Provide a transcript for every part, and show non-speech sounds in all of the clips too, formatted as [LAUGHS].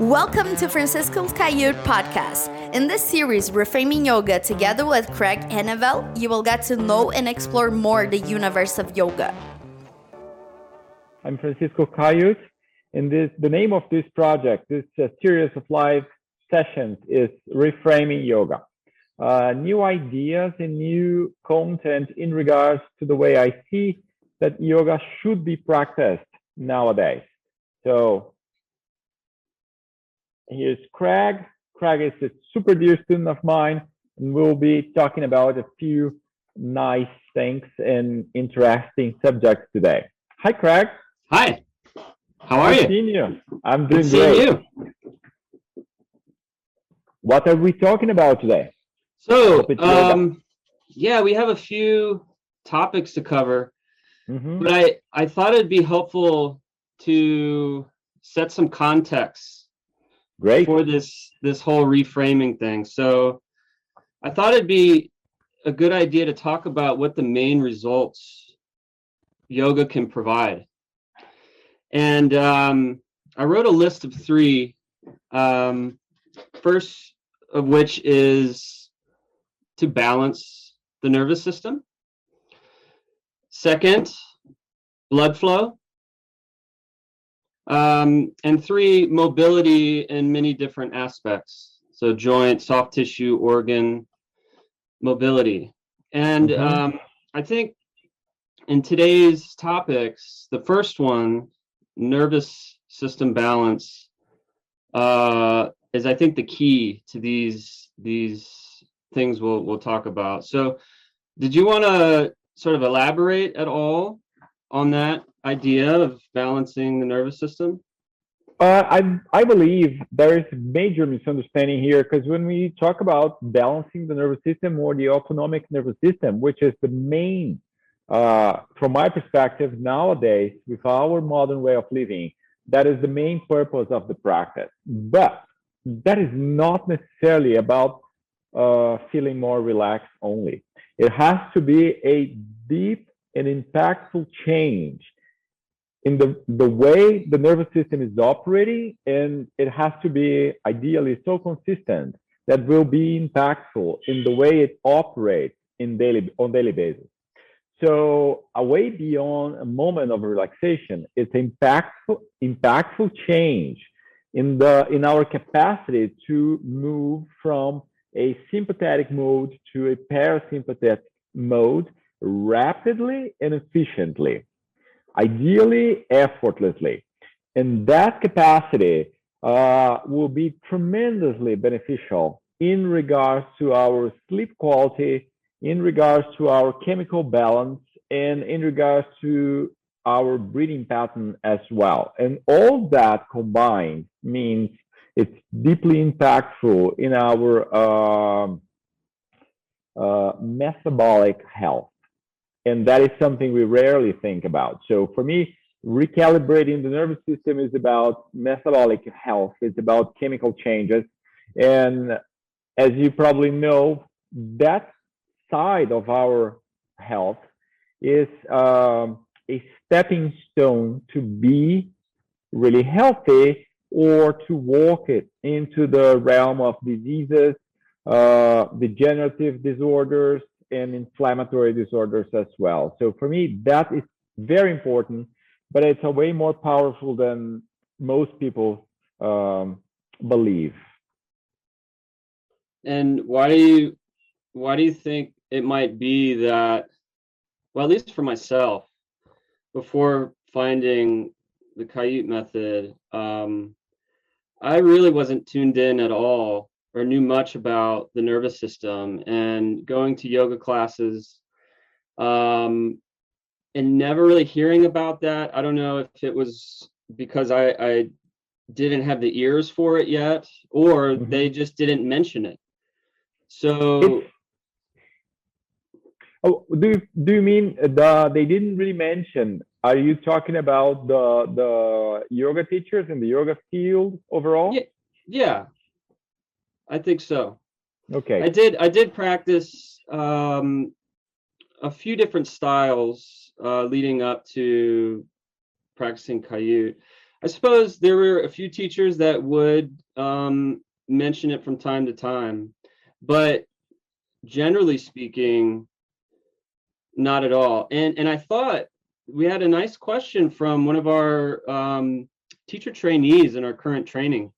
Welcome to Francisco's Kaiut podcast. In this series, Reframing Yoga, together with Craig Heneveld, you will get to know and explore more the universe of yoga. I'm Francisco Kaiut, and this, the name of this project, this uh, series of live sessions, is Reframing Yoga. Uh, new ideas and new content in regards to the way I see that yoga should be practiced nowadays. So here's Craig. Craig is a super dear student of mine, and we'll be talking about a few nice things and interesting subjects today. Hi, Craig. Hi. How are you? Seeing you. I'm doing Good great. you. What are we talking about today? So, Hope it's yoga. um, yeah, we have a few topics to cover, Mhm. but I I thought it'd be helpful to set some context Great. for this this whole reframing thing. So, I thought it'd be a good idea to talk about what the main results yoga can provide. And um, I wrote a list of three. Um, first of which is to balance the nervous system. Second, blood flow. Um, and three, mobility in many different aspects. So, joint, soft tissue, organ, mobility. And Mhm. um, I think in today's topics, the first one, nervous system balance, uh, is I think the key to these these things we'll we'll talk about. So, did you want to sort of elaborate at all on that idea of balancing the nervous system? Uh, I I believe there is a major misunderstanding here because when we talk about balancing the nervous system or the autonomic nervous system, which is the main, uh, from my perspective nowadays with our modern way of living, that is the main purpose of the practice. But that is not necessarily about uh, feeling more relaxed only. It has to be a deep and impactful change in the, the way the nervous system is operating, and it has to be ideally so consistent that will be impactful in the way it operates in daily on daily basis. So away beyond a moment of relaxation, it's impactful impactful change in the in our capacity to move from a sympathetic mode to a parasympathetic mode rapidly and efficiently ideally effortlessly. And that capacity uh, will be tremendously beneficial in regards to our sleep quality, in regards to our chemical balance, and in regards to our breathing pattern as well. And all that combined means it's deeply impactful in our um, uh, metabolic health and that is something we rarely think about. So for me, recalibrating the nervous system is about metabolic health. It's about chemical changes, and as you probably know, that side of our health is um, a stepping stone to be really healthy or to walk it into the realm of diseases, uh, degenerative disorders, and inflammatory disorders as well. So for me, that is very important, but it's a way more powerful than most people um, believe. And why do you why do you think it might be that well at least for myself before finding the Kaiut method um, I really wasn't tuned in at all or knew much about the nervous system and going to yoga classes um, and never really hearing about that. I don't know if it was because I, I didn't have the ears for it yet or Mhm. they just didn't mention it. So Oh, do you, do you mean the they didn't really mention? Are you talking about the the yoga teachers in the yoga field overall? Yeah. yeah, I think so. Okay. I did I did practice um, a few different styles uh, leading up to practicing Kaiut. I suppose there were a few teachers that would um, mention it from time to time, but generally speaking, not at all. And and I thought we had a nice question from one of our um, teacher trainees in our current training,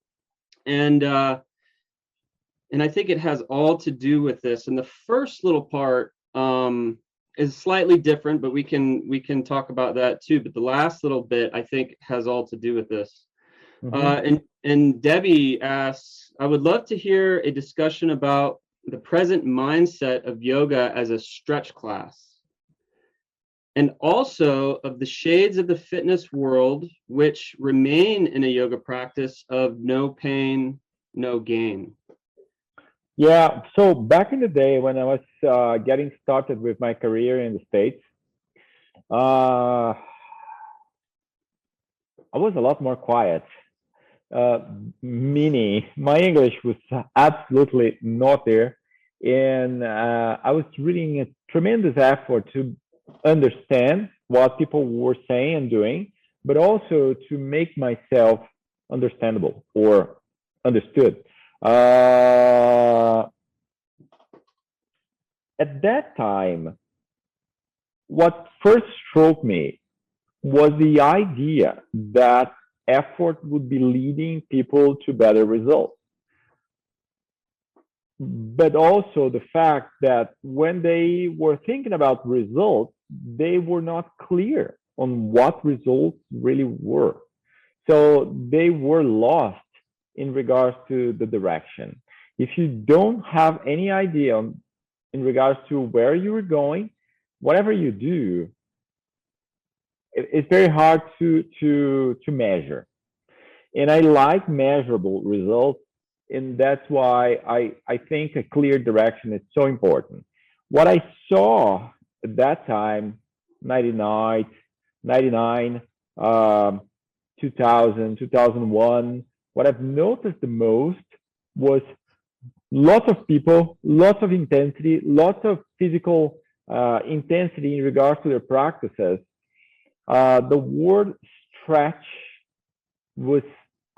and uh, and I think it has all to do with this. And the first little part um, is slightly different, but we can we can talk about that too. But the last little bit I think has all to do with this. Mm-hmm. Uh, and and Debbie asks, I would love to hear a discussion about the present mindset of yoga as a stretch class and also of the shades of the fitness world which remain in a yoga practice of no pain, no gain. Yeah, so back in the day when I was uh, getting started with my career in the States, uh, I was a lot more quiet. Uh, meaning, my English was absolutely not there. And uh, I was really a tremendous effort to understand what people were saying and doing, but also to make myself understandable or understood. Uh, at that time, what first struck me was the idea that effort would be leading people to better results but also the fact that when they were thinking about results, they were not clear on what results really were. So they were lost in regards to the direction. If you don't have any idea in regards to where you are going, whatever you do, it's very hard to to to measure. And I like measurable results and that's why I, I think a clear direction is so important. What I saw at that time, 99, 99 um, 2000, 2001, what I've noticed the most was lots of people, lots of intensity, lots of physical uh, intensity in regards to their practices. Uh, the word stretch was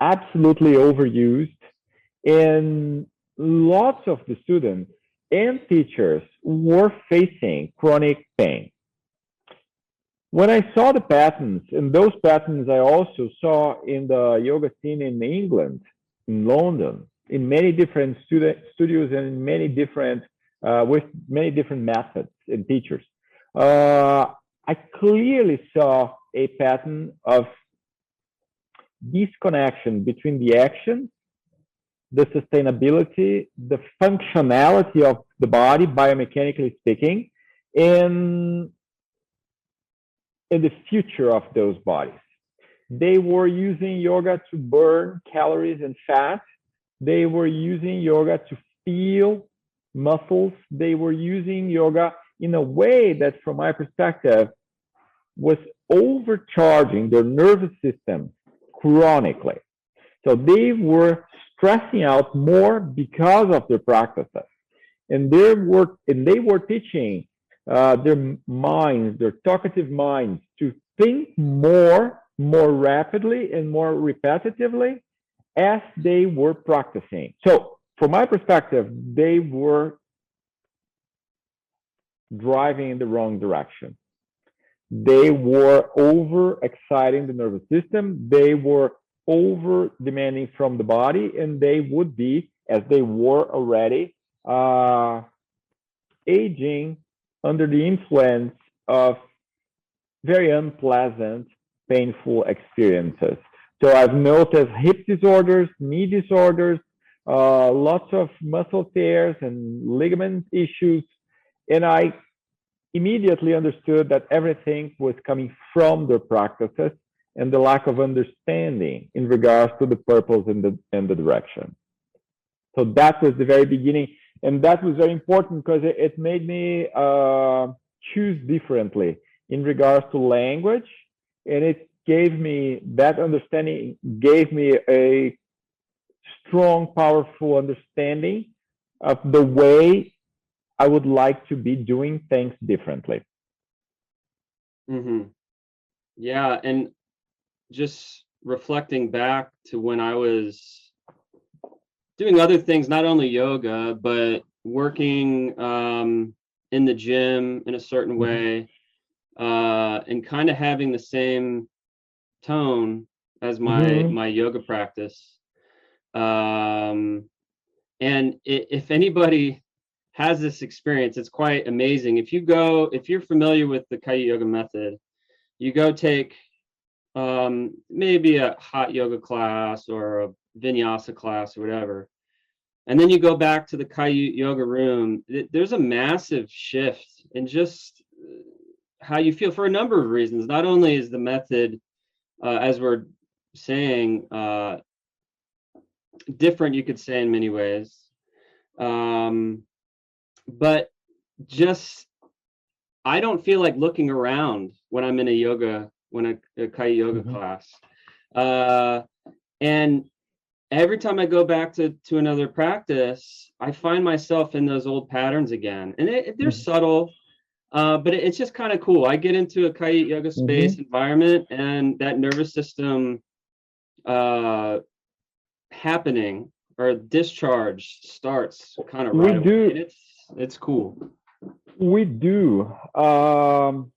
absolutely overused and lots of the students and teachers were facing chronic pain. When I saw the patterns, and those patterns I also saw in the yoga scene in England, in London, in many different studios and in many different uh, with many different methods and teachers. Uh, I clearly saw a pattern of disconnection between the action the sustainability, the functionality of the body, biomechanically speaking, in, in the future of those bodies. They were using yoga to burn calories and fat. They were using yoga to feel muscles. They were using yoga in a way that, from my perspective, was overcharging their nervous system chronically. So they were stressing out more because of their practices. And and they were teaching uh, their minds, their talkative minds, to think more, more rapidly and more repetitively as they were practicing. So, from my perspective, they were driving in the wrong direction. They were over exciting the nervous system. They were over demanding from the body and they would be as they were already uh, aging under the influence of very unpleasant painful experiences so i've noticed hip disorders knee disorders uh, lots of muscle tears and ligament issues and i immediately understood that everything was coming from their practices and the lack of understanding in regards to the purpose and the and the direction. So that was the very beginning, and that was very important because it, it made me uh, choose differently in regards to language, and it gave me that understanding gave me a strong, powerful understanding of the way I would like to be doing things differently. Mm-hmm. Yeah, and just reflecting back to when I was doing other things, not only yoga, but working um, in the gym in a certain Mm-hmm. way, uh, and kind of having the same tone as my Mhm. my yoga practice. Um, and i if anybody has this experience, it's quite amazing. If you go, if you're familiar with the Kaiut Yoga method, you go take um, maybe a hot yoga class or a vinyasa class or whatever, and then you go back to the Kaiut Yoga room. th- There's a massive shift in just uh, how you feel for a number of reasons. Not only is the method, uh, as we're saying, uh, different, you could say in many ways, um, but just I don't feel like looking around when I'm in a yoga when a, a Kaiut yoga Mhm. class, uh, and every time I go back to to another practice, I find myself in those old patterns again, and it, they're Mhm. subtle. Uh, but it- it's just kind of cool. I get into a Kaiut yoga space environment, and that nervous system uh, happening or discharge starts kind of We right away, do- and it's it's cool. We do. Um,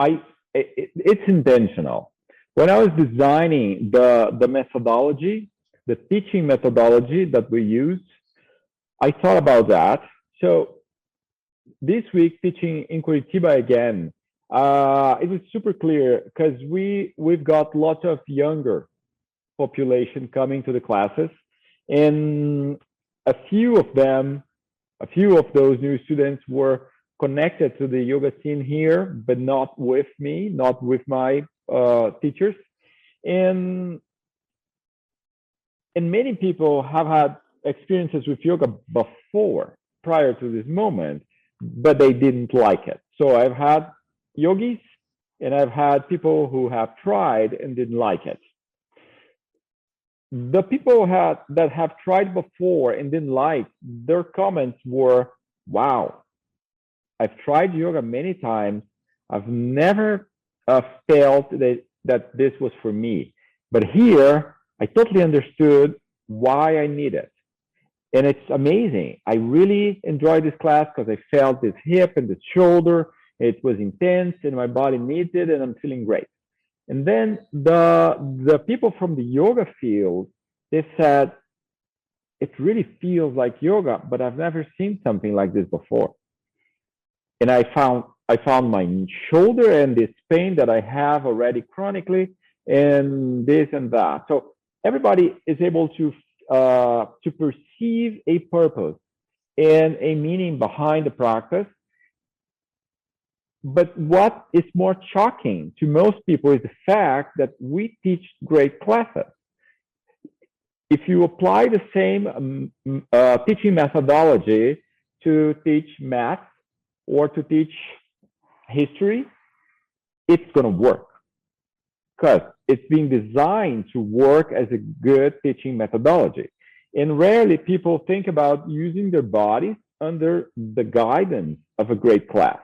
I it, it's intentional. When I was designing the the methodology, the teaching methodology that we use, I thought about that. So this week teaching in Curitiba again, uh, it was super clear because we we've got lots of younger population coming to the classes, and a few of them a few of those new students were connected to the yoga scene here, but not with me, not with my Uh, teachers. And and many people have had experiences with yoga before, prior to this moment, but they didn't like it. So I've had yogis and I've had people who have tried and didn't like it. The people had, that have tried before and didn't like, their comments were, wow, I've tried yoga many times. I've never uh, felt that, that this was for me. But here, I totally understood why I need it. And it's amazing. I really enjoyed this class because I felt this hip and this shoulder. It was intense and my body needs it and I'm feeling great. And then the the people from the yoga field, they said, it really feels like yoga, but I've never seen something like this before. And I found I found my shoulder and this pain that I have already chronically, and this and that. So everybody is able to uh, to perceive a purpose and a meaning behind the practice. But what is more shocking to most people is the fact that we teach great classes. If you apply the same um, uh, teaching methodology to teach math or to teach history, it's going to work because it's being designed to work as a good teaching methodology. And rarely people think about using their bodies under the guidance of a great class,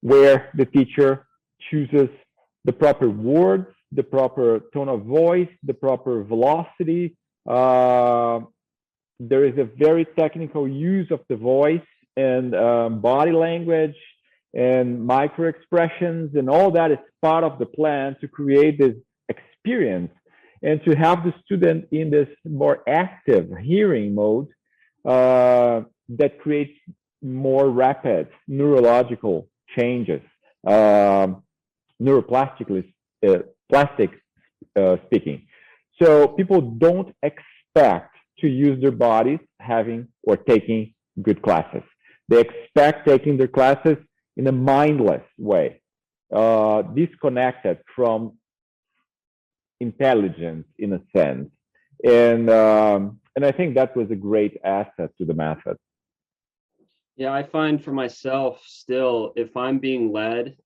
where the teacher chooses the proper words, the proper tone of voice, the proper velocity. Uh, there is a very technical use of the voice and um, body language and micro expressions and all that is part of the plan to create this experience and to have the student in this more active hearing mode uh, that creates more rapid neurological changes um, neuroplastically uh, plastic uh, speaking. So people don't expect to use their bodies having or taking good classes. They expect taking their classes in a mindless way, uh, disconnected from intelligence in a sense. And um, and I think that was a great asset to the method. Yeah, I find for myself still, if I'm being led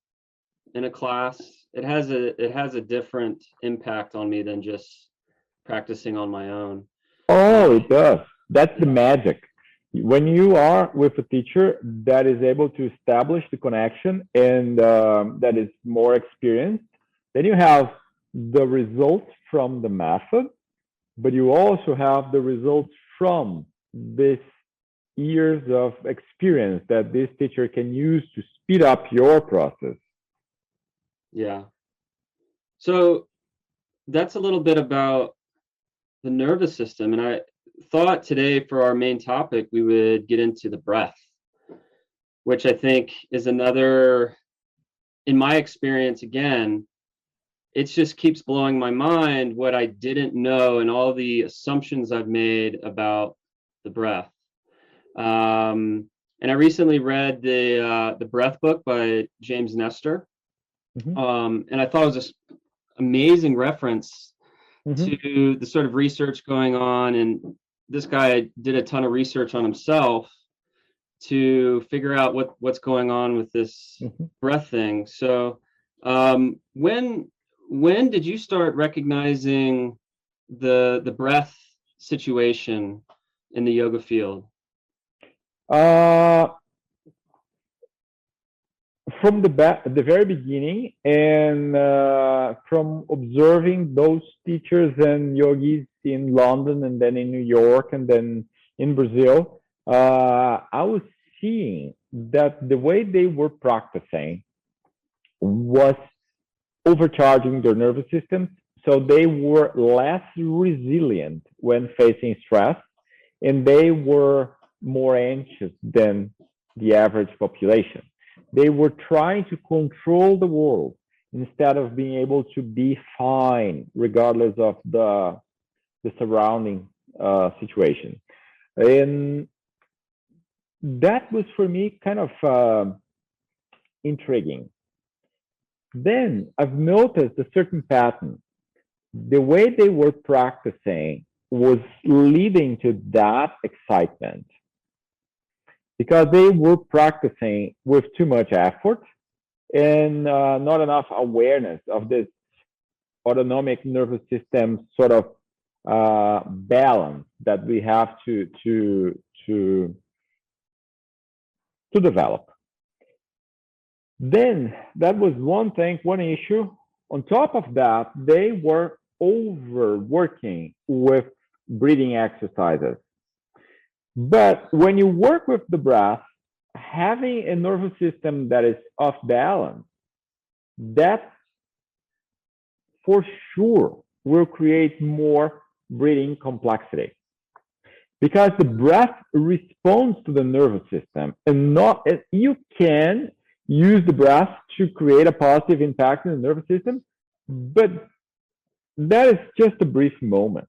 in a class, it has a it has a different impact on me than just practicing on my own. Oh, it does. That's the magic. When you are with a teacher that is able to establish the connection and um, that is more experienced, then you have the results from the method, but you also have the results from this years of experience that this teacher can use to speed up your process. Yeah. So that's a little bit about the nervous system. And I thought today for our main topic, we would get into the breath, which I think is another, in my experience, again, it just keeps blowing my mind what I didn't know and all the assumptions I've made about the breath. Um, and I recently read the uh, the Breath book by James Nestor, mm-hmm. um, and I thought it was this amazing reference mm-hmm. to the sort of research going on. And this guy did a ton of research on himself to figure out what what's going on with this mm-hmm. breath thing. So um, when when did you start recognizing the the breath situation in the yoga field? Uh, from the ba- the very beginning, and uh, from observing those teachers and yogis in London, and then in New York, and then in Brazil, uh, I was seeing that the way they were practicing was overcharging their nervous systems, so they were less resilient when facing stress, and they were more anxious than the average population. They were trying to control the world instead of being able to be fine regardless of the, the surrounding uh, situation. And that was for me kind of uh, intriguing. Then I've noticed a certain pattern. The way they were practicing was leading to that excitement because they were practicing with too much effort and uh, not enough awareness of this autonomic nervous system sort of uh, balance that we have to to to to develop. Then that was one thing, one issue. On top of that, they were overworking with breathing exercises. But when you work with the breath, having a nervous system that is off balance, that for sure will create more breathing complexity. Because the breath responds to the nervous system and not you can use the breath to create a positive impact in the nervous system, but that is just a brief moment.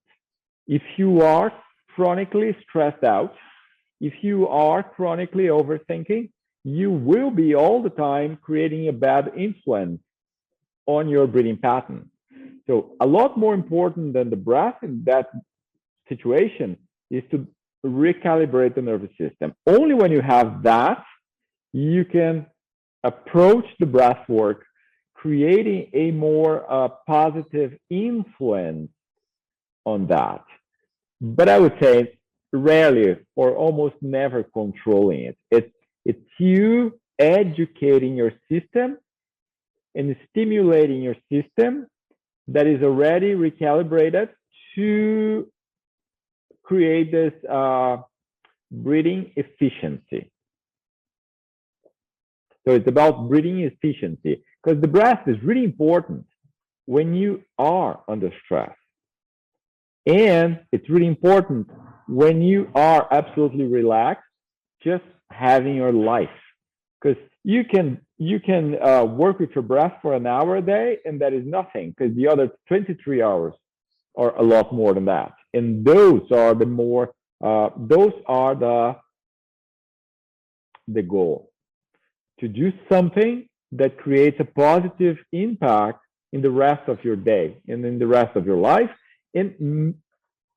If you are chronically stressed out, if you are chronically overthinking, you will be all the time creating a bad influence on your breathing pattern. So, a lot more important than the breath in that situation is to recalibrate the nervous system. Only when you have that, you can approach the breath work, creating a more uh, positive influence on that but I would say rarely or almost never controlling it. It's it's you educating your system and stimulating your system that is already recalibrated to create this uh, breathing efficiency. So it's about breeding efficiency because the breath is really important when you are under stress. And it's really important when you are absolutely relaxed, just having your life, because you can you can uh, work with your breath for an hour a day, and that is nothing, because the other 23 hours are a lot more than that. And those are the more uh, those are the the goal. To do something that creates a positive impact in the rest of your day and in the rest of your life. And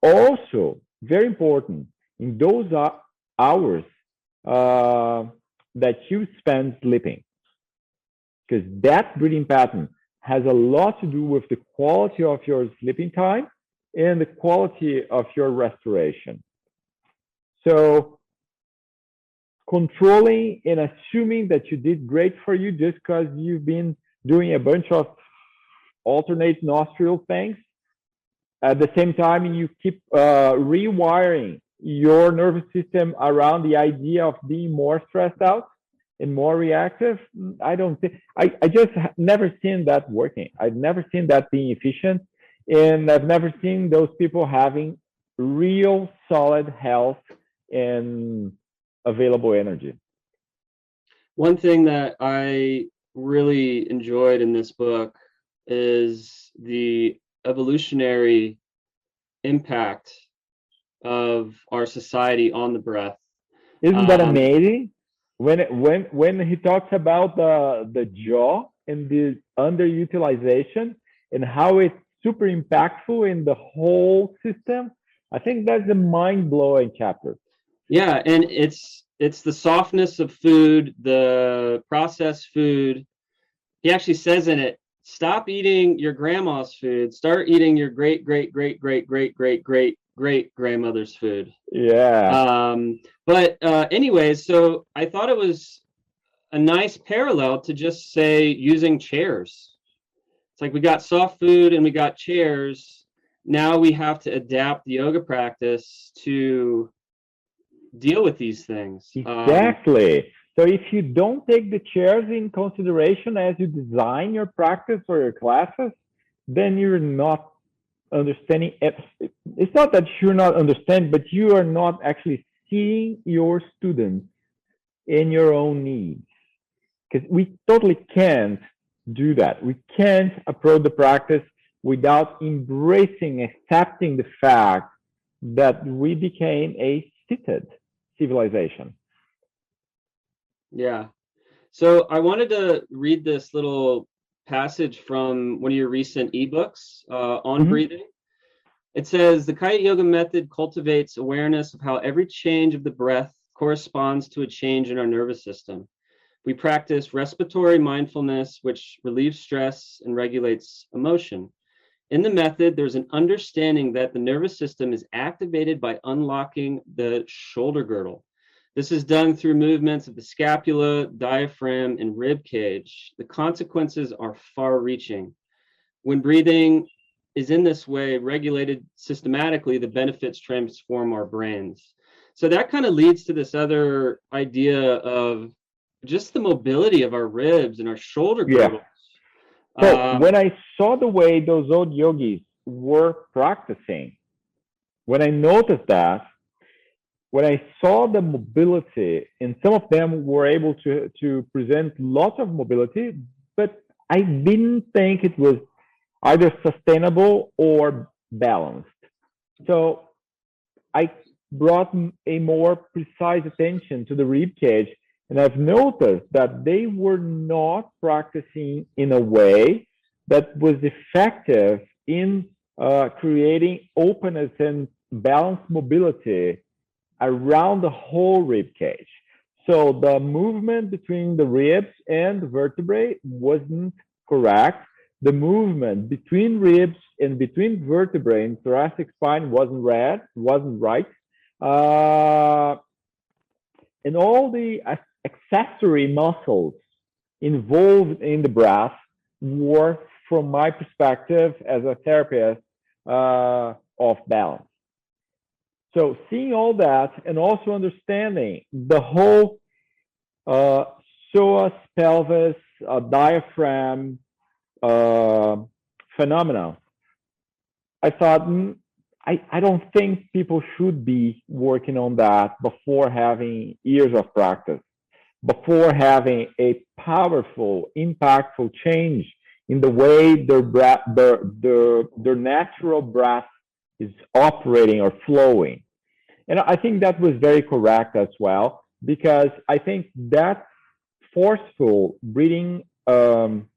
also, very important, in those hours uh, that you spend sleeping, because that breathing pattern has a lot to do with the quality of your sleeping time and the quality of your restoration. So, controlling and assuming that you did great for you just because you've been doing a bunch of alternate nostril things. At the same time, you keep uh, rewiring your nervous system around the idea of being more stressed out and more reactive. I don't think I, I just never seen that working. I've never seen that being efficient. And I've never seen those people having real solid health and available energy. One thing that I really enjoyed in this book is the evolutionary impact of our society on the breath. Isn't that um, amazing? When when when he talks about the the jaw and the underutilization and how it's super impactful in the whole system, I think that's a mind blowing chapter. Yeah, and it's it's the softness of food, the processed food. He actually says in it, stop eating your grandma's food, start eating your great great great great great great great great grandmother's food. Yeah. Um, but uh, anyways, so I thought it was a nice parallel to just say using chairs. It's like we got soft food and we got chairs. Now we have to adapt the yoga practice to deal with these things. Um, exactly. Um, so if you don't take the chairs in consideration as you design your practice or your classes, then you're not understanding eh, it's not that you're not understanding but you are not actually seeing your students in your own needs. Because we totally can't do that. We can't approach the practice without embracing accepting the fact that we became a seated civilization. Yeah. So i wanted to read this little passage from one of your recent ebooks uh, on mm-hmm. breathing. It says the Kaiut Yoga method cultivates awareness of how every change of the breath corresponds to a change in our nervous system. We practice respiratory mindfulness, which relieves stress and regulates emotion. In the method, there's an understanding that the nervous system is activated by unlocking the shoulder girdle, this is done through movements of the scapula, diaphragm, and rib cage. The consequences are far reaching. When breathing is in this way regulated systematically, the benefits transform our brains. So that kind of leads to this other idea of just the mobility of our ribs and our shoulder girdles. Yeah. So um, when I saw the way those old yogis were practicing, when I noticed that, when I saw the mobility, and some of them were able to, to present lots of mobility, but I didn't think it was either sustainable or balanced. So I brought a more precise attention to the rib cage, and I've noticed that they were not practicing in a way that was effective in uh, creating openness and balanced mobility around the whole rib cage. So the movement between the ribs and the vertebrae wasn't correct. The movement between ribs and between vertebrae and thoracic spine wasn't right. Wasn't right. Uh, and all the accessory muscles involved in the breath were, from my perspective as a therapist, uh, off balance. So seeing all that and also understanding the whole uh, psoas, pelvis, uh, diaphragm uh, phenomena, I thought, mm, I, I don't think people should be working on that before having years of practice, before having a powerful, impactful change in the way their breath, their, their, their natural breath is operating or flowing. And I think that was very correct as well, because I think that forceful breathing um,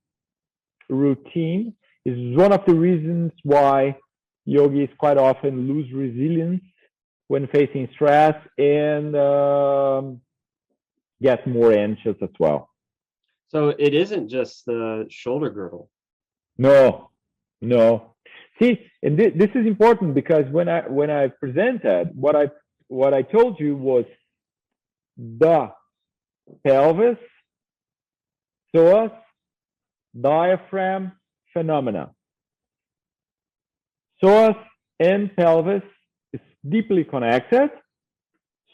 routine is one of the reasons why yogis quite often lose resilience when facing stress and um, get more anxious as well. So it isn't just the shoulder girdle. No, no. See, and th- this is important because when I when I presented, what I what I told you was the pelvis, psoas, diaphragm phenomena. psoas and pelvis is deeply connected.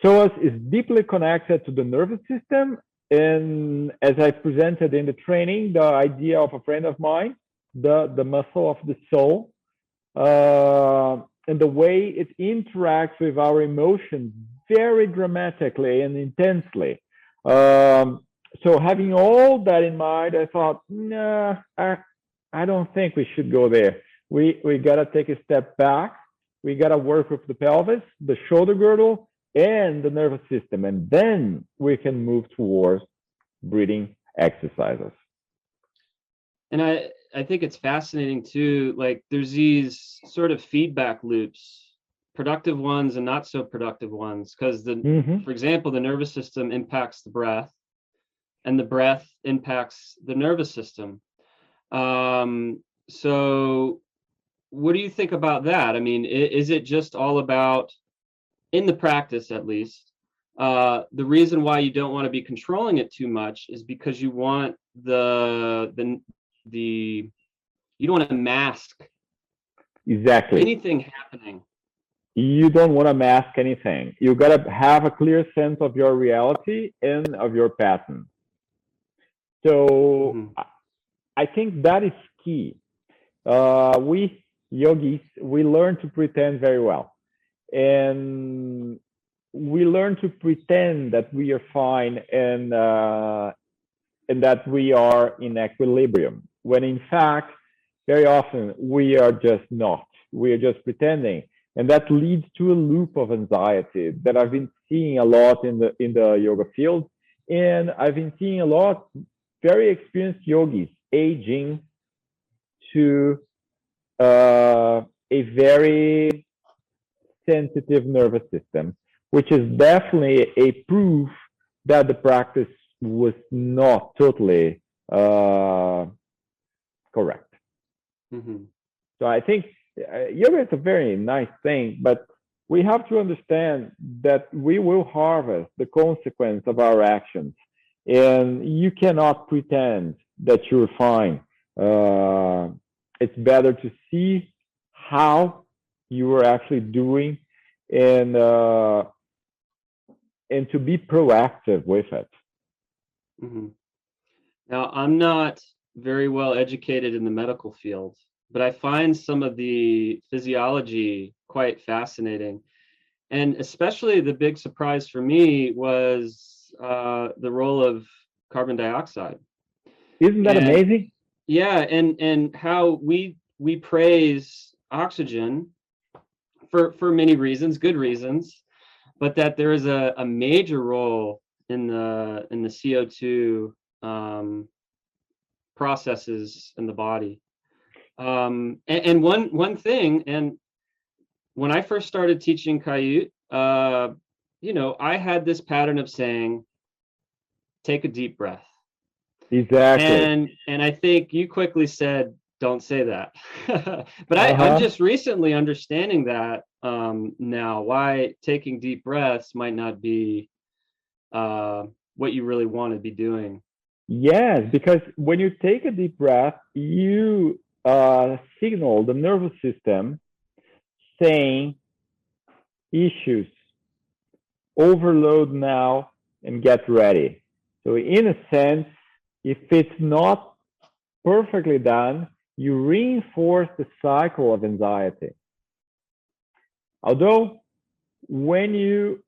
Psoas is deeply connected to the nervous system. And as I presented in the training, the idea of a friend of mine, the, the muscle of the soul, uh, and the way it interacts with our emotions very dramatically and intensely. Um, so having all that in mind, I thought, nah, I, I don't think we should go there. We we gotta take a step back. We gotta work with the pelvis, the shoulder girdle, and the nervous system, and then we can move towards breathing exercises. And I I think it's fascinating too. Like there's these sort of feedback loops, productive ones and not so productive ones, because the mm-hmm. for example, the nervous system impacts the breath, and the breath impacts the nervous system. Um, so, what do you think about that? I mean, is, it just all about, in the practice at least, uh, the reason why you don't want to be controlling it too much is because you want the the the you don't want to mask exactly anything happening you don't want to mask anything you got to have a clear sense of your reality and of your pattern so mm-hmm. I think that is key. Uh, we yogis, we learn to pretend very well. And we learn to pretend that we are fine and, uh, and that we are in equilibrium, when in fact, very often we are just not. We are just pretending. And that leads to a loop of anxiety that I've been seeing a lot in the in the yoga field. And I've been seeing a lot very experienced yogis aging to uh, a very sensitive nervous system, which is definitely a proof that the practice was not totally uh, correct. Mm-hmm. So I think uh, yoga is a very nice thing, but we have to understand that we will harvest the consequence of our actions and you cannot pretend that you're fine. Uh, it's better to see how you are actually doing and uh, and to be proactive with it. Mm-hmm. Now, I'm not very well educated in the medical field, but I find some of the physiology quite fascinating. And especially the big surprise for me was uh, the role of carbon dioxide. Isn't that and, amazing? Yeah, and and how we we praise oxygen for for many reasons, good reasons, but that there is a, a major role in the in the CO two um, processes in the body. Um, and, and, one one thing, and when I first started teaching Kaiut, uh, you know, I had this pattern of saying, take a deep breath. Exactly. And and I think you quickly said, don't say that. [LAUGHS] but uh-huh. I, I'm uh-huh. just recently understanding that um, now why taking deep breaths might not be uh, what you really want to be doing. Yes, because when you take a deep breath, you uh, signal the nervous system saying issues overload now and get ready. So in a sense, if it's not perfectly done, you reinforce the cycle of anxiety. Although when you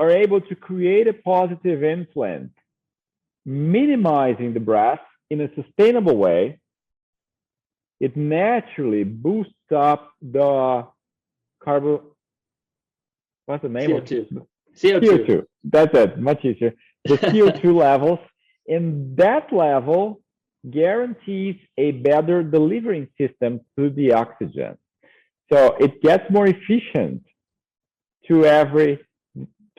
are able to create a positive influence, minimizing the breath in a sustainable way, it naturally boosts up the carbon. What's the name CO2. of CO2. CO2. That's it. Much easier. The [LAUGHS] CO2 levels, and that level guarantees a better delivering system to the oxygen. So it gets more efficient to every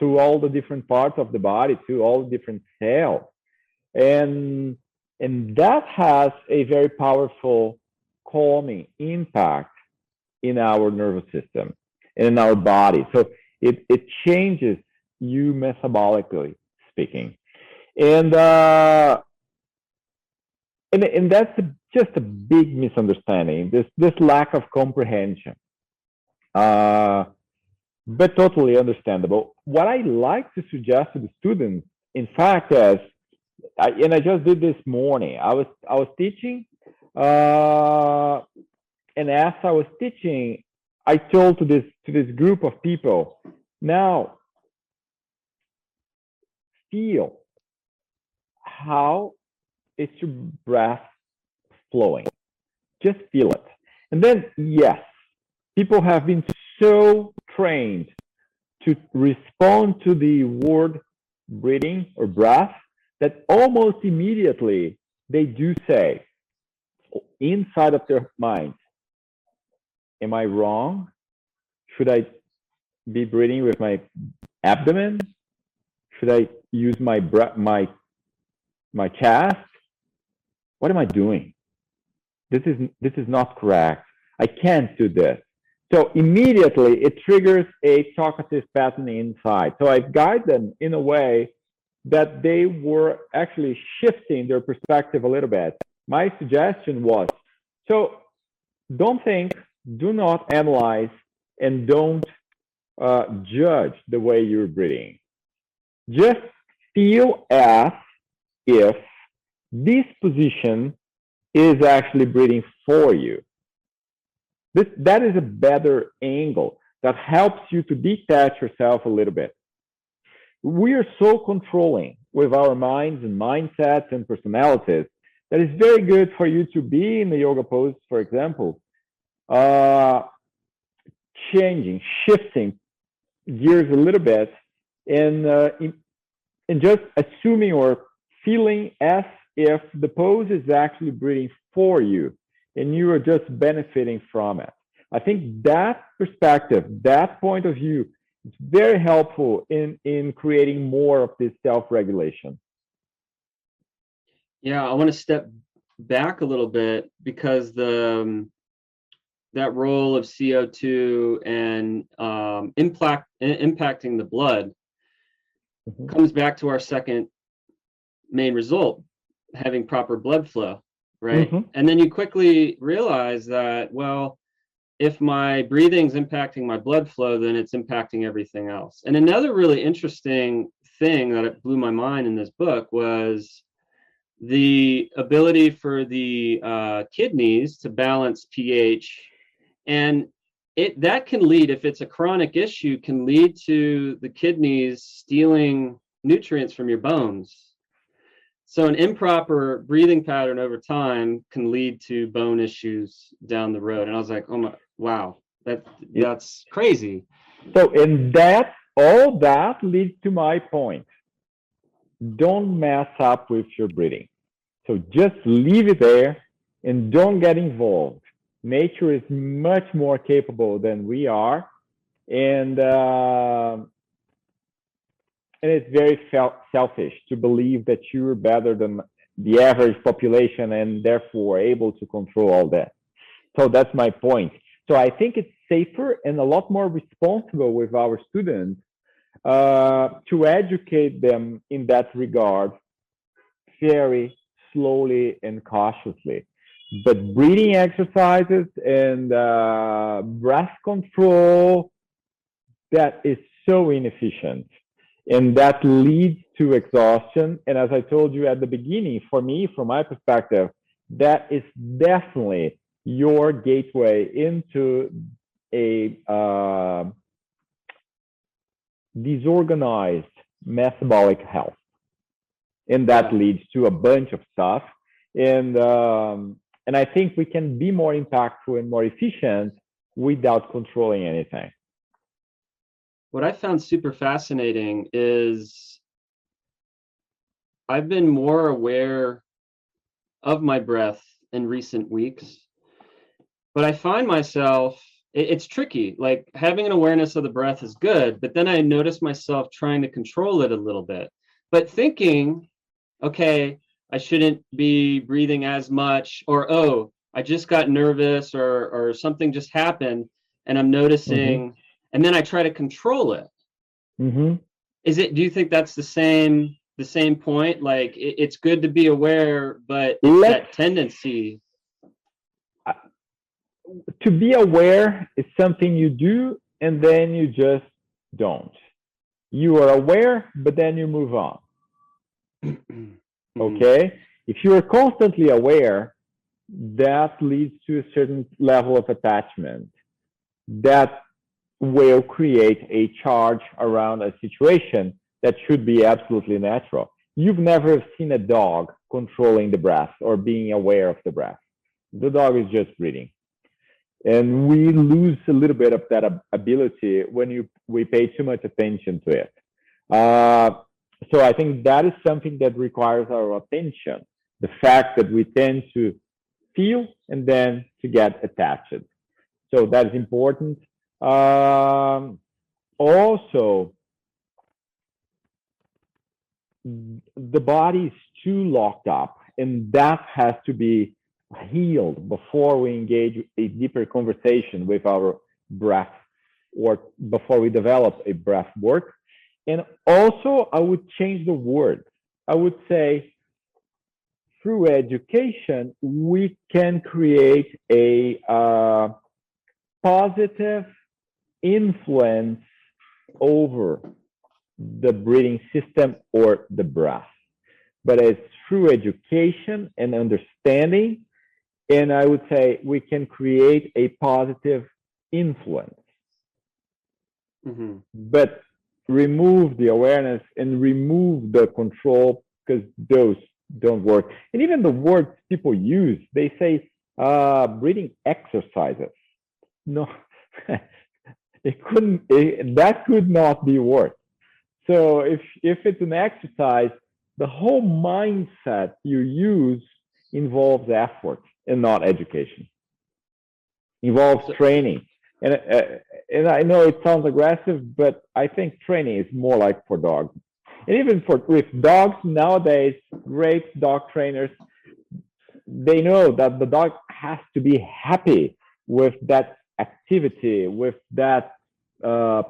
to all the different parts of the body, to all the different cells. And and that has a very powerful calming impact in our nervous system and in our body. So it, it changes you metabolically speaking. And uh, and, and that's just a big misunderstanding. This this lack of comprehension. Uh, but totally understandable. What I like to suggest to the students, in fact, is, I, and I just did this morning. I was I was teaching, uh, and as I was teaching, I told to this to this group of people, now feel how is your breath flowing. Just feel it. And then, yes, people have been so trained to respond to the word breathing or breath that almost immediately they do say inside of their mind, Am I wrong? Should I be breathing with my abdomen? Should I use my breath, my my chest? What am I doing? This is this is not correct. I can't do this. So immediately it triggers a talkative pattern inside. So I guide them in a way that they were actually shifting their perspective a little bit. My suggestion was so don't think, do not analyze, and don't uh, judge the way you're breathing. Just feel as if this position is actually breathing for you. This, that is a better angle that helps you to detach yourself a little bit. We are so controlling with our minds and mindsets and personalities that it's very good for you to be in the yoga pose, for example, uh, changing, shifting gears a little bit, and uh, in, and just assuming or feeling as if the pose is actually breathing for you and you are just benefiting from it. I think that perspective, that point of view, is very helpful in, in creating more of this self-regulation. Yeah, I want to step back a little bit because the um, that role of CO2 and um, impact impacting the blood mm-hmm. comes back to our second main result, having proper blood flow right? Mm-hmm. And then you quickly realize that, well, if my breathing's impacting my blood flow, then it's impacting everything else. And another really interesting thing that it blew my mind in this book was the ability for the uh, kidneys to balance pH, and it that can lead, if it's a chronic issue, can lead to the kidneys stealing nutrients from your bones so an improper breathing pattern over time can lead to bone issues down the road. And I was like, oh my, wow, that that's crazy. So in that, all that leads to my point. Don't mess up with your breathing. So just leave it there and don't get involved. Nature is much more capable than we are. And uh, and it's very selfish to believe that you're better than the average population and therefore able to control all that. So that's my point. So I think it's safer and a lot more responsible with our students uh, to educate them in that regard very slowly and cautiously. But breathing exercises and uh, breath control, that is so inefficient and that leads to exhaustion. And as I told you at the beginning, for me, from my perspective, that is definitely your gateway into a uh, disorganized metabolic health. And that leads to a bunch of stuff. And um, and I think we can be more impactful and more efficient without controlling anything what I found super fascinating is I've been more aware of my breath in recent weeks, but I find myself it, it's tricky. Like having an awareness of the breath is good, but then I notice myself trying to control it a little bit, but thinking, okay, I shouldn't be breathing as much, or oh, I just got nervous, or or something just happened, and I'm noticing. Mm-hmm and then I try to control it. Mm-hmm. Is it? Do you think that's the same the same point? Like it, it's good to be aware, but that tendency. to be aware is something you do and then you just don't. You are aware, but then you move on. [CLEARS THROAT] Okay. If you are constantly aware, that leads to a certain level of attachment that will create a charge around a situation that should be absolutely natural. You've never seen a dog controlling the breath or being aware of the breath. The dog is just breathing. And we lose a little bit of that ability when you we pay too much attention to it. Uh, so I think that is something that requires our attention. The fact that we tend to feel and then to get attached. So that is important. Um, also, the body is too locked up, and that has to be healed before we engage a deeper conversation with our breath or before we develop a breath work. And also, I would change the word. I would say, through education, we can create a uh, positive influence over the breathing system or the breath. But it's through education and understanding, and I would say we can create a positive influence Mhm. but remove the awareness and remove the control because those don't work. And even the words people use, they say uh, breathing exercises. No, [LAUGHS] it couldn't. It, that could not be worked. So if if it's an exercise, the whole mindset you use involves effort and not education. Involves training. And uh, and I know it sounds aggressive, but I think training is more like for dogs. And even for with dogs nowadays, great dog trainers, they know that the dog has to be happy with that activity, with that uh,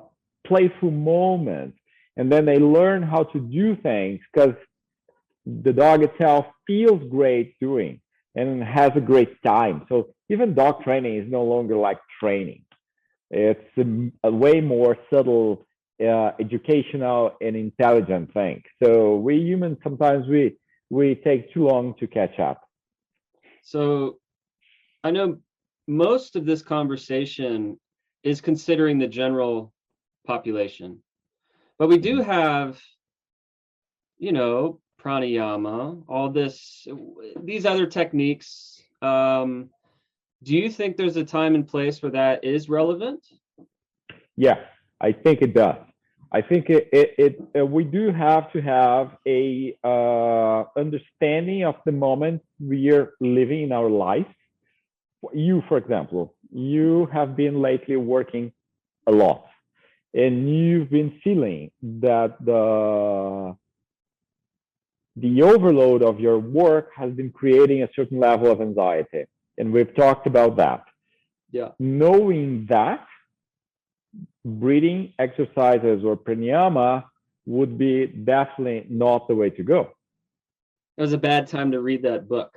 playful moment, and then they learn how to do things because the dog itself feels great doing and has a great time. So even dog training is no longer like training. It's a, a way more subtle, uh, educational, and intelligent thing. So we humans sometimes we we take too long to catch up. So I know most of this conversation is considering the general population, but we do have, you know, pranayama, all this, these other techniques. Um, do you think there's a time and place where that is relevant? Yeah, I think it does. I think it, it, it uh, we do have to have a uh, understanding of the moment we are living in our life. You, for example, you have been lately working a lot, and you've been feeling that the the overload of your work has been creating a certain level of anxiety, and we've talked about that. Yeah. Knowing that breathing exercises or pranayama would be definitely not the way to go. It was a bad time to read that book.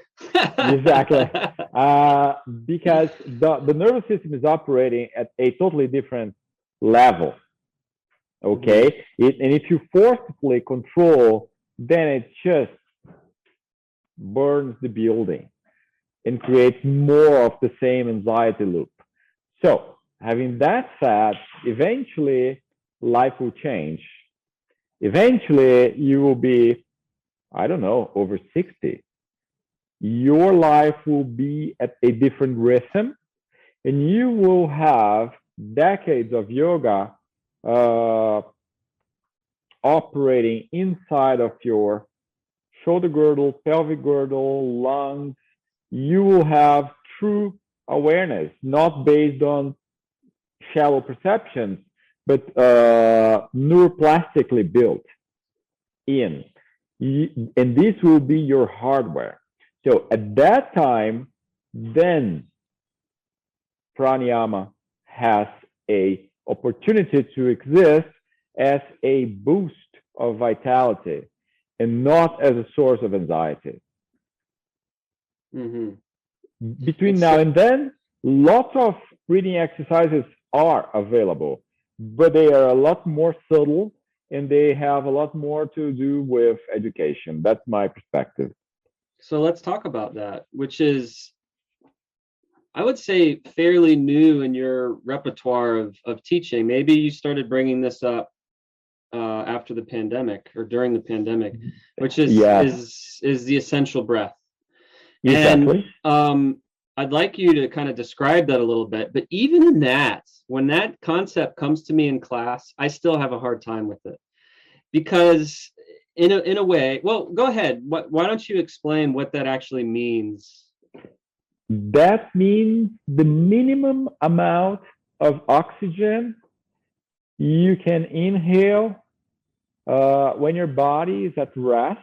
Exactly. [LAUGHS] Uh, because the, the nervous system is operating at a totally different level. Okay. It, and if you forcefully control, then it just burns the building and creates more of the same anxiety loop. So, having that said, eventually life will change. Eventually, you will be, I don't know, over 60. Your life will be at a different rhythm, and you will have decades of yoga uh, operating inside of your shoulder girdle, pelvic girdle, lungs. You will have true awareness, not based on shallow perceptions, but uh, neuroplastically built in. And this will be your hardware. So at that time, then pranayama has a opportunity to exist as a boost of vitality. and not as a source of anxiety. hmm Between now and then, lots of breathing exercises are available, but they are a lot more subtle and they have a lot more to do with education. That's my perspective. So let's talk about that, which is, I would say, fairly new in your repertoire of, of teaching. Maybe you started bringing this up uh, after the pandemic or during the pandemic, which is Yeah. is is the essential breath. Exactly. Um, I'd like you to kind of describe that a little bit. But even in that, when that concept comes to me in class, I still have a hard time with it because, in a in a way, well, go ahead. What, why don't you explain what that actually means? that means the minimum amount of oxygen you can inhale uh, when your body is at rest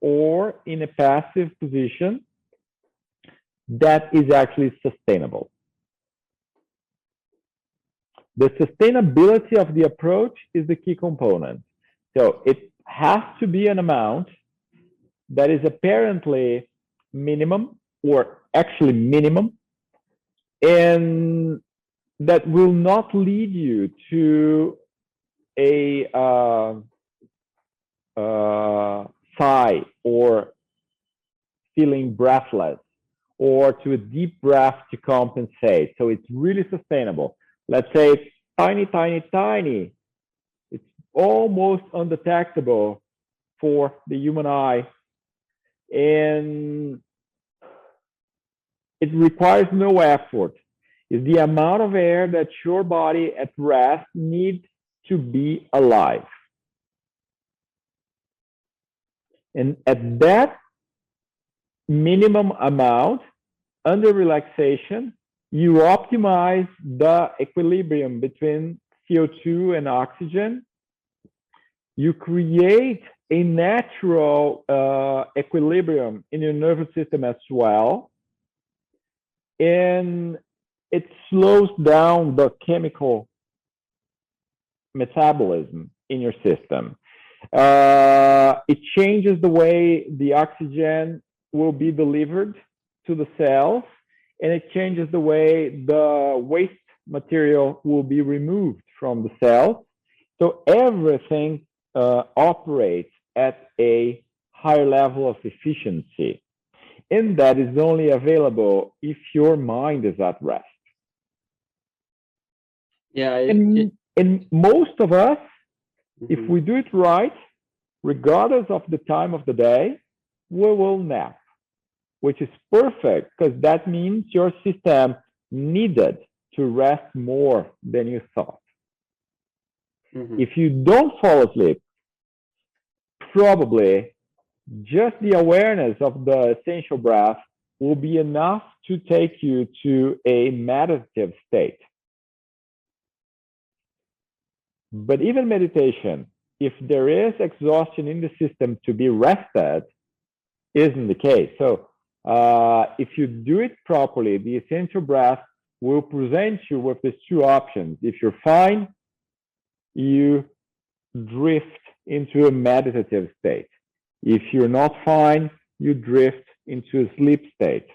or in a passive position that is actually sustainable. The sustainability of the approach is the key component. So it has to be an amount that is apparently minimum or actually minimum and that will not lead you to a uh, uh, sigh or feeling breathless or to a deep breath to compensate. So it's really sustainable. Let's say tiny, tiny, tiny. Almost undetectable for the human eye. And it requires no effort. It's the amount of air that your body at rest needs to be alive. And at that minimum amount, under relaxation, you optimize the equilibrium between CO2 and oxygen. You create a natural uh, equilibrium in your nervous system as well and it slows down the chemical metabolism in your system. Uh, it changes the way the oxygen will be delivered to the cells, and it changes the way the waste material will be removed from the cells. So everything uh, operates at a higher level of efficiency and that is only available if your mind is at rest. Yeah, it, And, it- and most of us, if mhm. we do it right, regardless of the time of the day, we will nap, which is perfect because that means your system needed to rest more than you thought. Mhm. If you don't fall asleep, probably just the awareness of the essential breath will be enough to take you to a meditative state. But even meditation, if there is exhaustion in the system to be rested, isn't the case. So, uh, if you do it properly, the essential breath will present you with these two options. If you're fine, you drift into a meditative state. If you're not fine, you drift into a sleep state.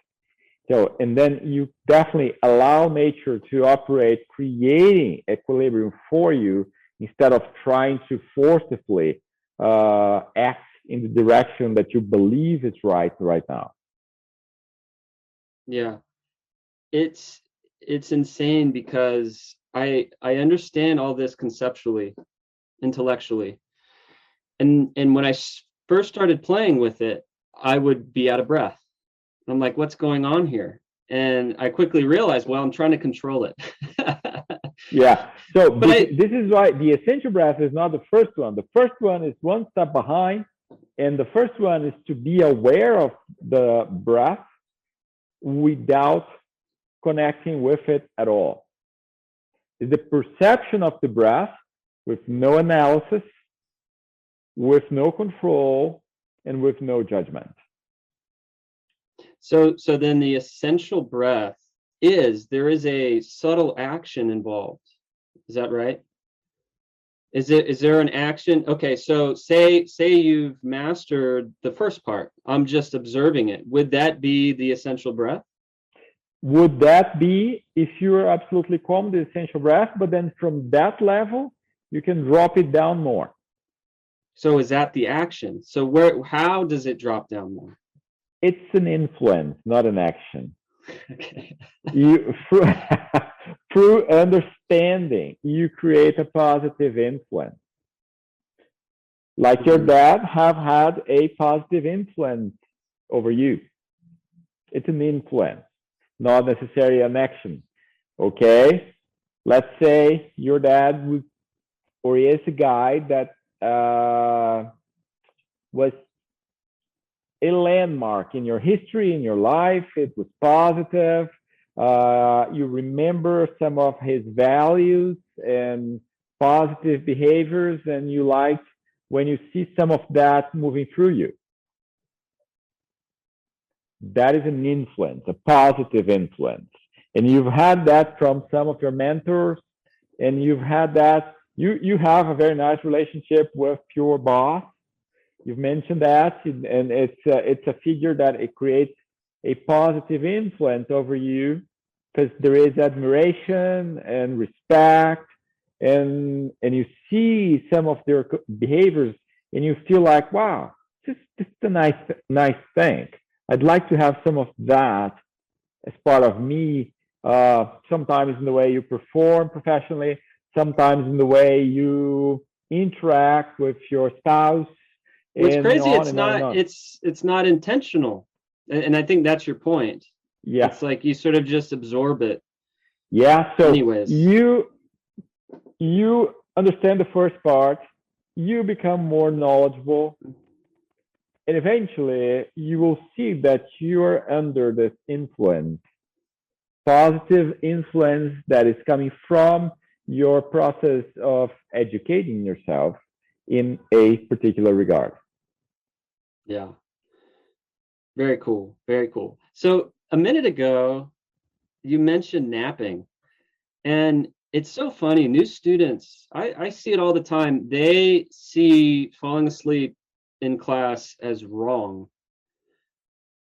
So, and then you definitely allow nature to operate, creating equilibrium for you instead of trying to forcibly uh, act in the direction that you believe is right right now. Yeah. It's it's insane because I I understand all this conceptually, intellectually. And and when I first started playing with it, I would be out of breath. I'm like, what's going on here? And I quickly realized, well, I'm trying to control it. [LAUGHS] Yeah. So But this, I- this is why the essential breath is not the first one. The first one is one step behind, and the first one is to be aware of the breath without connecting with it at all. Is the perception of the breath with no analysis, with no control, and with no judgment. So so then the essential breath is there is a subtle action involved. Is that right? is it is there an action okay so say say you've mastered the first part i'm just observing it would that be the essential breath would that be if you're absolutely calm the essential breath but then from that level you can drop it down more so is that the action? So where how does it drop down more it's an influence not an action. Okay. [LAUGHS] You through, [LAUGHS] through understanding you create a positive influence. Like your Mhm. dad have had a positive influence over you. It's an influence not necessarily an action okay? Let's say your dad was or is a guy that uh, was a landmark in your history, in your life. It was positive. Uh, you remember some of his values and positive behaviors, and you like when you see some of that moving through you. That is an influence, a positive influence. And you've had that from some of your mentors, and you've had that. You, you have a very nice relationship with your boss You've mentioned that, and it's a, it's a figure that it creates a positive influence over you because there is admiration and respect, and and you see some of their behaviors, and you feel like, wow, this is a nice nice thing. I'd like to have some of that as part of me. Uh, sometimes in the way you perform professionally, sometimes in the way you interact with your spouse it's crazy it's and on and not it's it's not intentional and, and i think that's your point. Yeah. It's like you sort of just absorb it. Yeah so anyways. you you understand the first part you become more knowledgeable and eventually you will see that you're under this influence positive influence that is coming from your process of educating yourself in a particular regard Yeah. Very cool. Very cool. So a minute ago, you mentioned napping. And it's so funny. New students, I, I see it all the time. They see falling asleep in class as wrong.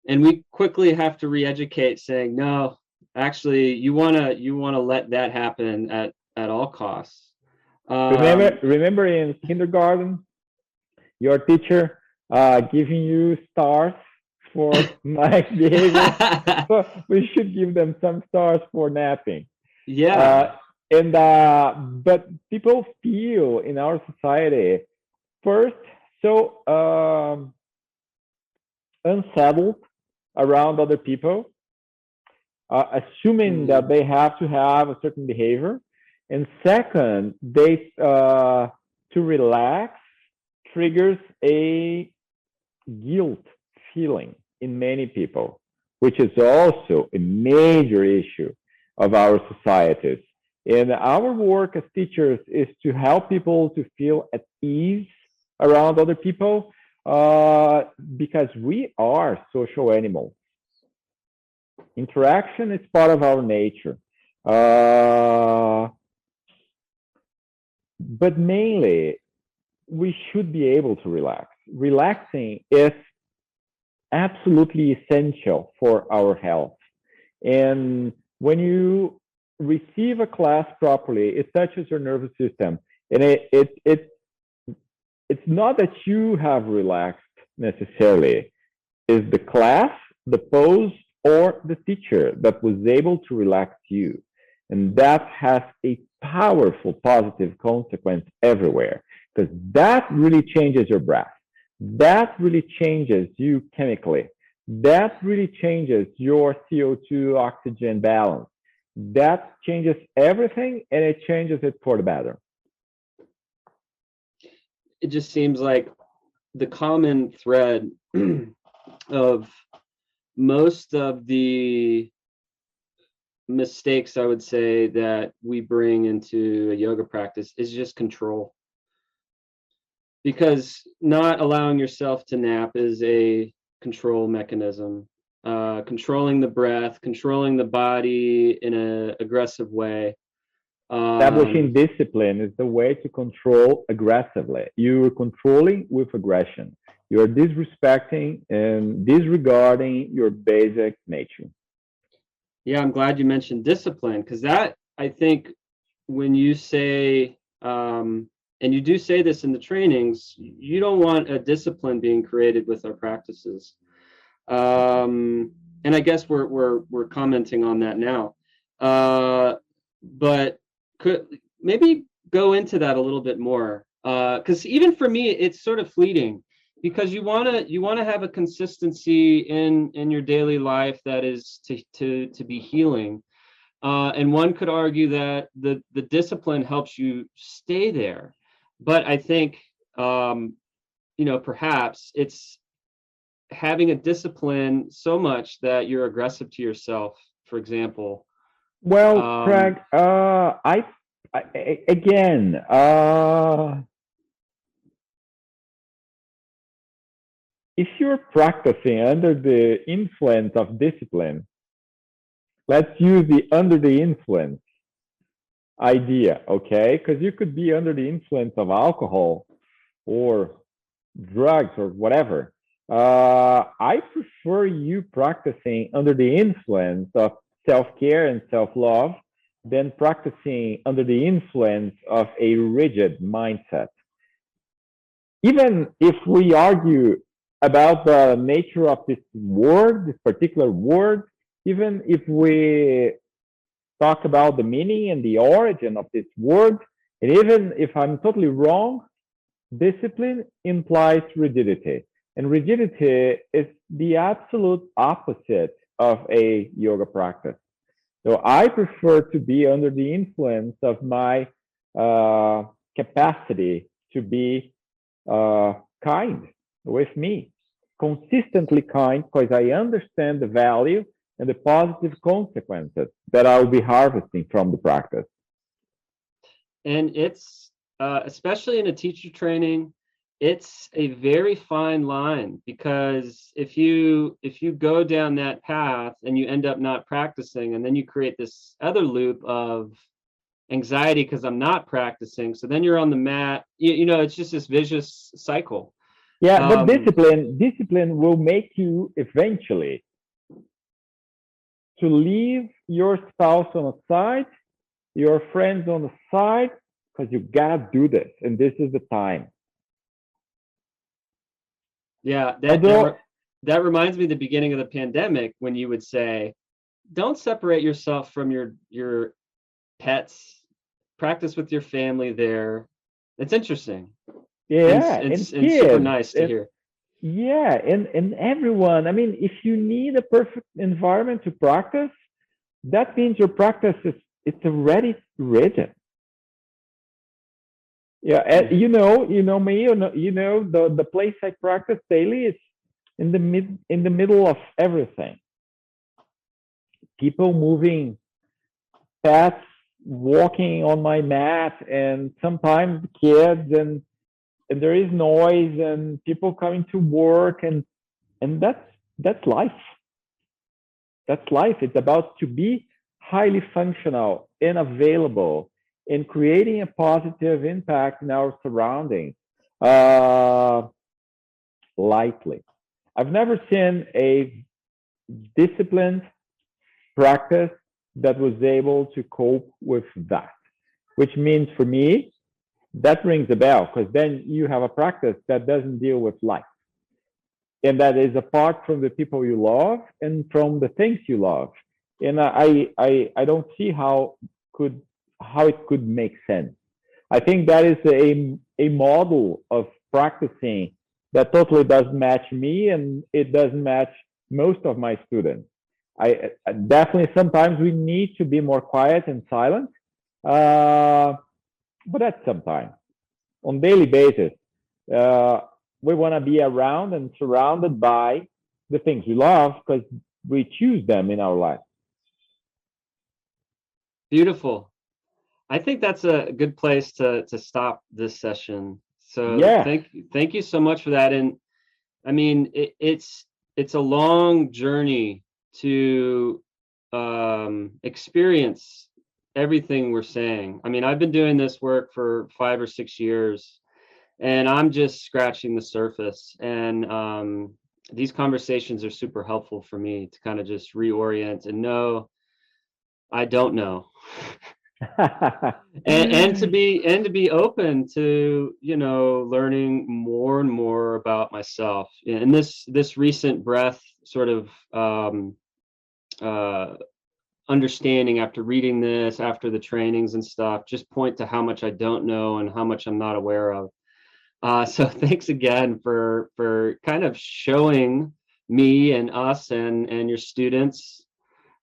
And we quickly have to re-educate saying, no, actually you wanna you wanna let that happen at, at all costs. Um, remember remember in kindergarten your teacher uh, giving you stars for [LAUGHS] nice behavior [LAUGHS] so we should give them some stars for napping yeah. uh, and uh, but people feel in our society first so um, unsettled around other people uh, assuming Mm. that they have to have a certain behavior and second they uh, to relax triggers a guilt feeling in many people which is also a major issue of our societies. And our work as teachers is to help people to feel at ease around other people uh, because we are social animals. Interaction is part of our nature. Uh, but mainly we should be able to relax. Relaxing is absolutely essential for our health. And when you receive a class properly, it touches your nervous system. And it, it, it, it's not that you have relaxed necessarily, it's the class, the pose, or the teacher that was able to relax you. And that has a powerful positive consequence everywhere because that really changes your breath. That really changes you chemically. That really changes your CO2 oxygen balance. That changes everything and it changes it for the better. it just seems like the common thread [CLEARS THROAT] of most of the mistakes I would say that we bring into a yoga practice is just control. Because not allowing yourself to nap is a control mechanism. Uh, controlling the breath, controlling the body in an aggressive way. Establishing Um, discipline is the way to control aggressively. You are controlling with aggression. You are disrespecting and disregarding your basic nature. Yeah, I'm glad you mentioned discipline because that I think when you say um, and you do say this in the trainings, you don't want a discipline being created with our practices. Um, and I guess we're we're we're commenting on that now. Uh, but could maybe go into that a little bit more because even for me it's sort of fleeting because you want to you want to have a consistency in in your daily life that is to to to be healing. Uh, and one could argue that the the discipline helps you stay there. But i think um you know perhaps it's having a discipline so much that you're aggressive to yourself for example. Well, Um, Craig, uh, I, I again, uh, if you're practicing under the influence of discipline, let's use the under the influence idea, okay? Because you could be under the influence of alcohol or drugs or whatever. Uh, I prefer you practicing under the influence of self care and self love than practicing under the influence of a rigid mindset. Even if we argue about the nature of this word, this particular word, even if we talk about the meaning and the origin of this word, and even if I'm totally wrong, discipline implies rigidity. And rigidity is the absolute opposite of a yoga practice. So I prefer to be under the influence of my uh, capacity to be uh, kind with me, consistently kind, because I understand the value and the positive consequences that I'll be harvesting from the practice. and it's uh, especially in a teacher training it's a very fine line because if you if you go down that path and you end up not practicing and then you create this other loop of anxiety because i'm not practicing so then you're on the mat you, you know it's just this vicious cycle Yeah, but Um, discipline, discipline will make you eventually to leave your spouse on the side, your friends on the side, because you gotta do this, and this is the time. yeah that, that, Although- that reminds me of the beginning of the pandemic when you would say don't separate yourself from your your pets. Practice with your family there. It's interesting Yeah, and, it's, and it's super nice to hear Yeah, and and everyone. I mean, if you need a perfect environment to practice, that means your practice is it's already rigid. Yeah, and you know, you know me, you know, you know the the place I practice daily is in the mid in the middle of everything. People moving, pets walking on my mat, and sometimes kids and and there is noise and people coming to work and and that's that's life. That's life. It's about to be highly functional and available in creating a positive impact in our surroundings uh, lightly. I've never seen a disciplined practice that was able to cope with that which means for me that rings a bell because then you have a practice that doesn't deal with life. And that is apart from the people you love and from the things you love. And i i i don't see how could how it could make sense. I think that is a a model of practicing that totally doesn't match me and it doesn't match most of my students. I, definitely sometimes we need to be more quiet and silent uh, but at some time, on daily basis uh, we want to be around and surrounded by the things we love because we choose them in our life. Beautiful. I think that's a good place to to stop this session. So Yeah. thank you thank you so much for that. And i mean it, it's it's a long journey to um experience everything we're saying. I mean, I've been doing this work for five or six years, and I'm just scratching the surface. And um, these conversations are super helpful for me to kind of just reorient and know I don't know. [LAUGHS] and and to be and to be open to you know learning more and more about myself and this this recent breath sort of um uh understanding after reading this after the trainings and stuff just point to how much i don't know and how much i'm not aware of. Uh so [LAUGHS] thanks again for for kind of showing me and us and and your students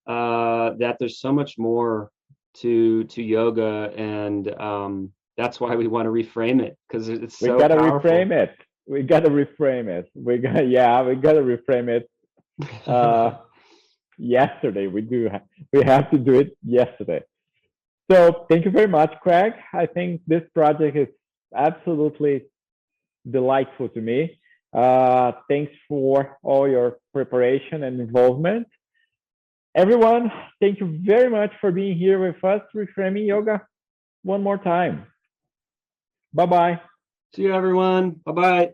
uh that there's so much more to to yoga and um that's why we want to reframe it because it's so we gotta powerful. reframe it. We gotta reframe it. We got yeah we gotta reframe it. [LAUGHS] Uh yesterday we do we have to do it yesterday so thank you very much craig i think this project is absolutely delightful to me uh thanks for all your preparation and involvement Everyone, thank you very much for being here with us, Reframing Yoga, one more time. Bye bye. See you, everyone. Bye bye.